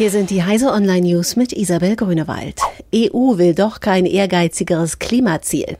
Hier sind die Heise Online News mit Isabel Grünewald. EU will doch kein ehrgeizigeres Klimaziel.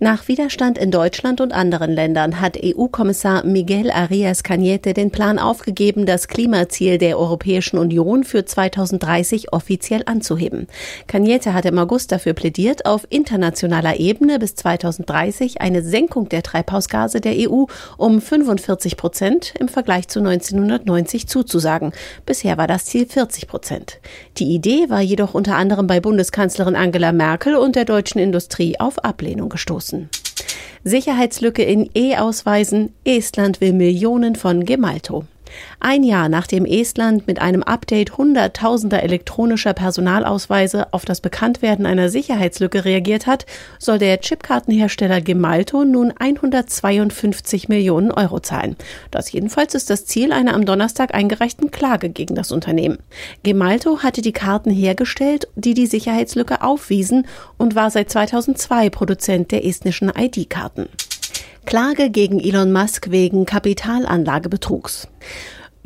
Nach Widerstand in Deutschland und anderen Ländern hat EU-Kommissar Miguel Arias Cañete den Plan aufgegeben, das Klimaziel der Europäischen Union für 2030 offiziell anzuheben. Cañete hat im August dafür plädiert, auf internationaler Ebene bis 2030 eine Senkung der Treibhausgase der EU um 45 Prozent im Vergleich zu 1990 zuzusagen. Bisher war das Ziel 40 Prozent. Die Idee war jedoch unter anderem bei Bundeskanzlerin Angela Merkel und der deutschen Industrie auf Ablehnung gestoßen. Sicherheitslücke in E-Ausweisen. Estland will Millionen von Gemalto. Ein Jahr nachdem Estland mit einem Update hunderttausender elektronischer Personalausweise auf das Bekanntwerden einer Sicherheitslücke reagiert hat, soll der Chipkartenhersteller Gemalto nun 152 Millionen Euro zahlen. Das jedenfalls ist das Ziel einer am Donnerstag eingereichten Klage gegen das Unternehmen. Gemalto hatte die Karten hergestellt, die die Sicherheitslücke aufwiesen und war seit 2002 Produzent der estnischen ID-Karten. Klage gegen Elon Musk wegen Kapitalanlagebetrugs.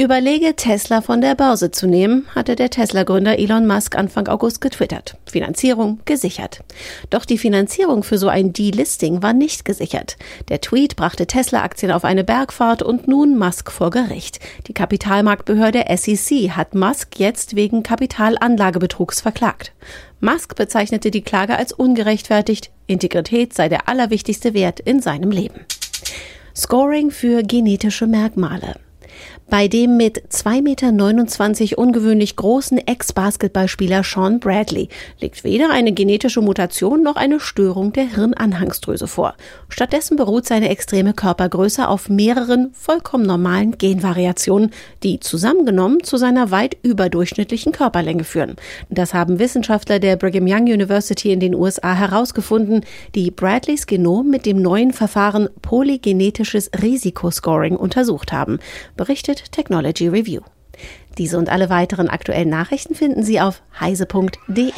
Überlege, Tesla von der Börse zu nehmen, hatte der Tesla-Gründer Elon Musk Anfang August getwittert. Finanzierung gesichert. Doch die Finanzierung für so ein Delisting war nicht gesichert. Der Tweet brachte Tesla-Aktien auf eine Bergfahrt und nun Musk vor Gericht. Die Kapitalmarktbehörde SEC hat Musk jetzt wegen Kapitalanlagebetrugs verklagt. Musk bezeichnete die Klage als ungerechtfertigt. Integrität sei der allerwichtigste Wert in seinem Leben. Scoring für genetische Merkmale. Bei dem mit 2,29 Meter ungewöhnlich großen Ex-Basketballspieler Sean Bradley liegt weder eine genetische Mutation noch eine Störung der Hirnanhangsdrüse vor. Stattdessen beruht seine extreme Körpergröße auf mehreren vollkommen normalen Genvariationen, die zusammengenommen zu seiner weit überdurchschnittlichen Körperlänge führen. Das haben Wissenschaftler der Brigham Young University in den USA herausgefunden, die Bradleys Genom mit dem neuen Verfahren polygenetisches Risikoscoring untersucht haben, berichtet Technology Review. Diese und alle weiteren aktuellen Nachrichten finden Sie auf heise.de.